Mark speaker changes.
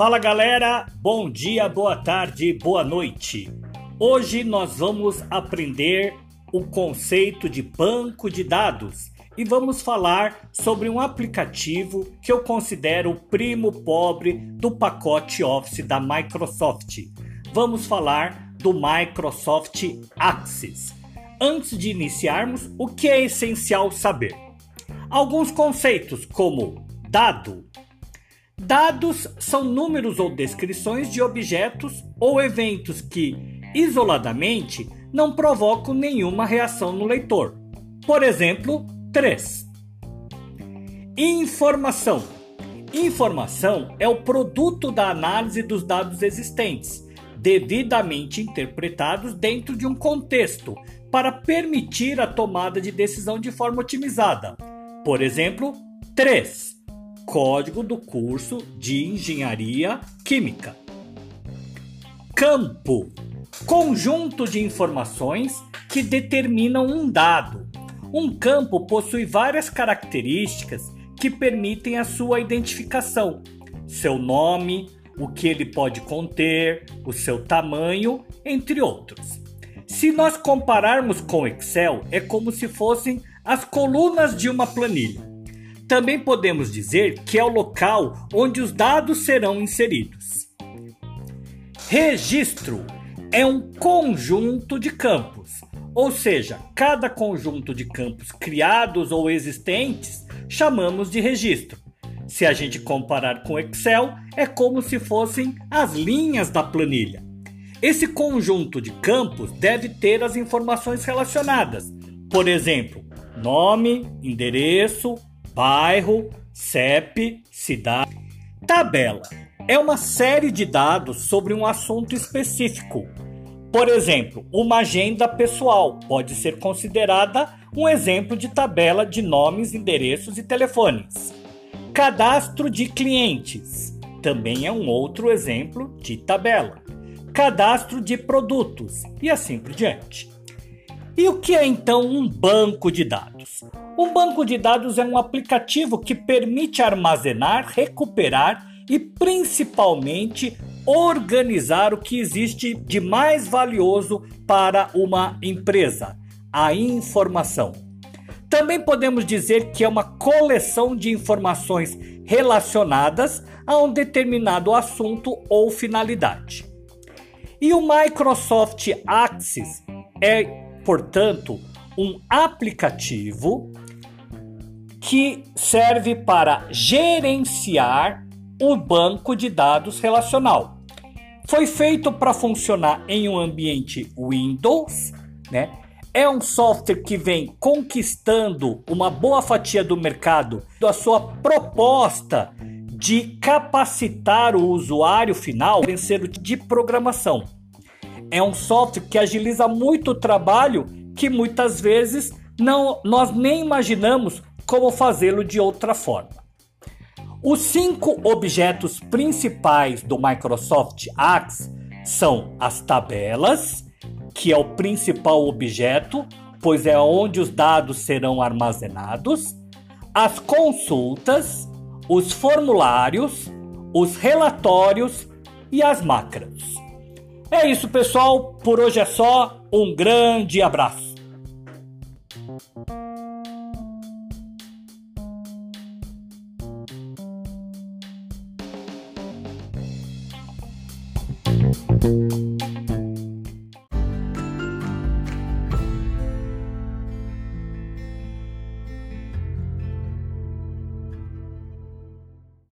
Speaker 1: Fala galera, bom dia, boa tarde, boa noite. Hoje nós vamos aprender o conceito de banco de dados e vamos falar sobre um aplicativo que eu considero o primo pobre do pacote Office da Microsoft. Vamos falar do Microsoft Access. Antes de iniciarmos, o que é essencial saber? Alguns conceitos como dado, Dados são números ou descrições de objetos ou eventos que, isoladamente, não provocam nenhuma reação no leitor. Por exemplo, 3. Informação. Informação é o produto da análise dos dados existentes, devidamente interpretados dentro de um contexto, para permitir a tomada de decisão de forma otimizada. Por exemplo, 3 código do curso de Engenharia Química. Campo conjunto de informações que determinam um dado. Um campo possui várias características que permitem a sua identificação: seu nome, o que ele pode conter, o seu tamanho, entre outros. Se nós compararmos com Excel, é como se fossem as colunas de uma planilha. Também podemos dizer que é o local onde os dados serão inseridos. Registro é um conjunto de campos, ou seja, cada conjunto de campos criados ou existentes chamamos de registro. Se a gente comparar com Excel, é como se fossem as linhas da planilha. Esse conjunto de campos deve ter as informações relacionadas, por exemplo, nome, endereço, bairro, CEP, cidade. Tabela é uma série de dados sobre um assunto específico. Por exemplo, uma agenda pessoal pode ser considerada um exemplo de tabela de nomes, endereços e telefones. Cadastro de clientes também é um outro exemplo de tabela. Cadastro de produtos e assim por diante. E o que é então um banco de dados? Um banco de dados é um aplicativo que permite armazenar, recuperar e principalmente organizar o que existe de mais valioso para uma empresa: a informação. Também podemos dizer que é uma coleção de informações relacionadas a um determinado assunto ou finalidade. E o Microsoft Access é portanto, um aplicativo que serve para gerenciar o banco de dados relacional. Foi feito para funcionar em um ambiente Windows, né? É um software que vem conquistando uma boa fatia do mercado da sua proposta de capacitar o usuário final vencer de programação é um software que agiliza muito o trabalho que muitas vezes não, nós nem imaginamos como fazê-lo de outra forma. Os cinco objetos principais do Microsoft Access são as tabelas, que é o principal objeto, pois é onde os dados serão armazenados, as consultas, os formulários, os relatórios e as macros. É isso, pessoal. Por hoje é só. Um grande abraço. Música